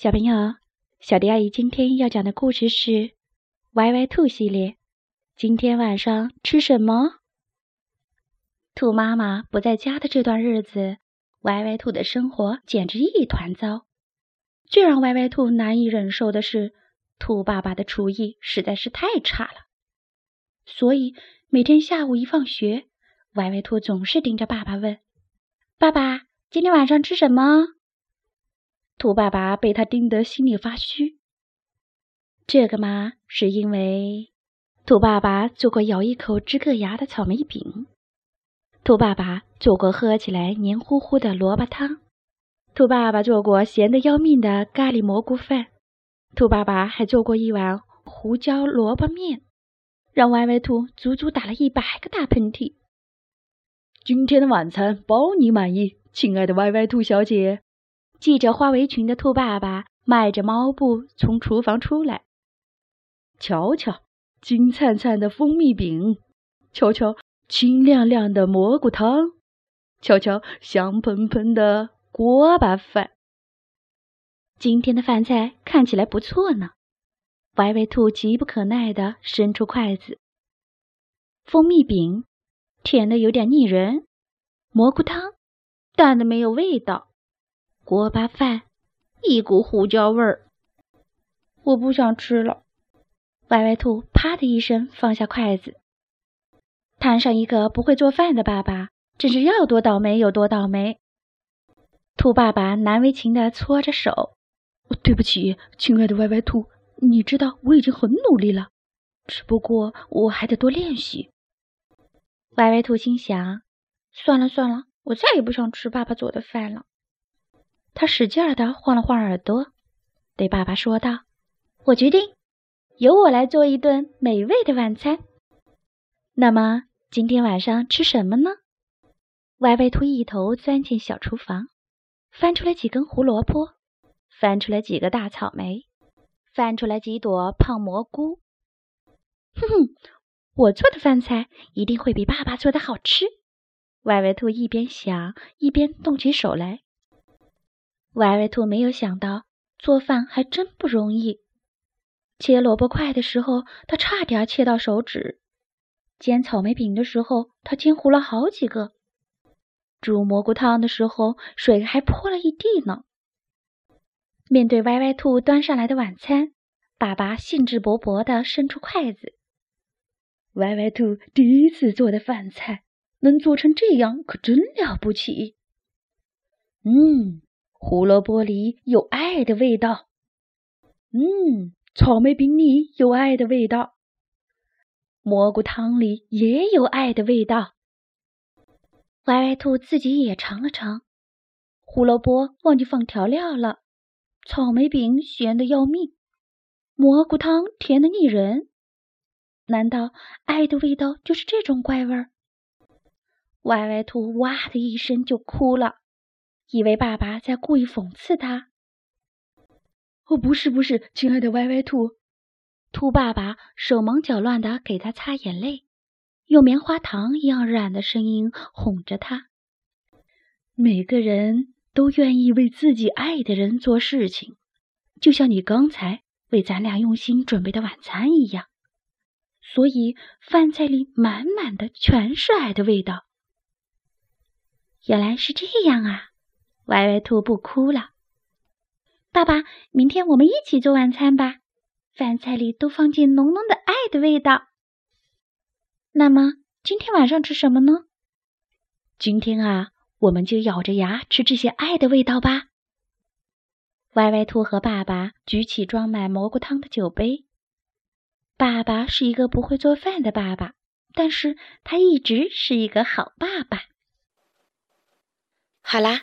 小朋友，小迪阿姨今天要讲的故事是《歪歪兔》系列。今天晚上吃什么？兔妈妈不在家的这段日子，歪歪兔的生活简直一团糟。最让歪歪兔难以忍受的是，兔爸爸的厨艺实在是太差了。所以每天下午一放学，歪歪兔总是盯着爸爸问：“爸爸，今天晚上吃什么？”兔爸爸被他盯得心里发虚。这个嘛，是因为兔爸爸做过咬一口直硌牙的草莓饼，兔爸爸做过喝起来黏糊糊的萝卜汤，兔爸爸做过咸的要命的咖喱蘑菇饭，兔爸爸还做过一碗胡椒萝卜面，让歪歪兔足足打了一百个大喷嚏。今天的晚餐包你满意，亲爱的歪歪兔小姐。系着花围裙的兔爸爸迈着猫步从厨房出来，瞧瞧金灿灿的蜂蜜饼，瞧瞧清亮亮的蘑菇汤，瞧瞧香喷喷的锅巴饭。今天的饭菜看起来不错呢。歪歪兔急不可耐地伸出筷子。蜂蜜饼甜的有点腻人，蘑菇汤淡的没有味道。锅巴饭，一股胡椒味儿。我不想吃了。歪歪兔啪的一声放下筷子。摊上一个不会做饭的爸爸，真是要多倒霉有多倒霉。兔爸爸难为情地搓着手：“对不起，亲爱的歪歪兔，你知道我已经很努力了，只不过我还得多练习。”歪歪兔心想：“算了算了，我再也不想吃爸爸做的饭了。”他使劲儿地晃了晃耳朵，对爸爸说道：“我决定由我来做一顿美味的晚餐。那么今天晚上吃什么呢？”歪歪兔一头钻进小厨房，翻出来几根胡萝卜，翻出来几个大草莓，翻出来几朵胖蘑菇。哼哼，我做的饭菜一定会比爸爸做的好吃。歪歪兔一边想，一边动起手来。歪歪兔没有想到，做饭还真不容易。切萝卜块的时候，他差点切到手指；煎草莓饼的时候，他煎糊了好几个；煮蘑菇汤的时候，水还泼了一地呢。面对歪歪兔端上来的晚餐，爸爸兴致勃勃地伸出筷子。歪歪兔第一次做的饭菜，能做成这样，可真了不起。嗯。胡萝卜里有爱的味道，嗯，草莓饼里有爱的味道，蘑菇汤里也有爱的味道。歪歪兔自己也尝了尝，胡萝卜忘记放调料了，草莓饼咸的要命，蘑菇汤甜的腻人。难道爱的味道就是这种怪味儿？歪歪兔哇的一声就哭了。以为爸爸在故意讽刺他。哦，不是，不是，亲爱的歪歪兔，兔爸爸手忙脚乱的给他擦眼泪，用棉花糖一样软的声音哄着他。每个人都愿意为自己爱的人做事情，就像你刚才为咱俩用心准备的晚餐一样。所以饭菜里满满的全是爱的味道。原来是这样啊！歪歪兔不哭了，爸爸，明天我们一起做晚餐吧，饭菜里都放进浓浓的爱的味道。那么今天晚上吃什么呢？今天啊，我们就咬着牙吃这些爱的味道吧。歪歪兔和爸爸举起装满蘑菇汤的酒杯。爸爸是一个不会做饭的爸爸，但是他一直是一个好爸爸。好啦。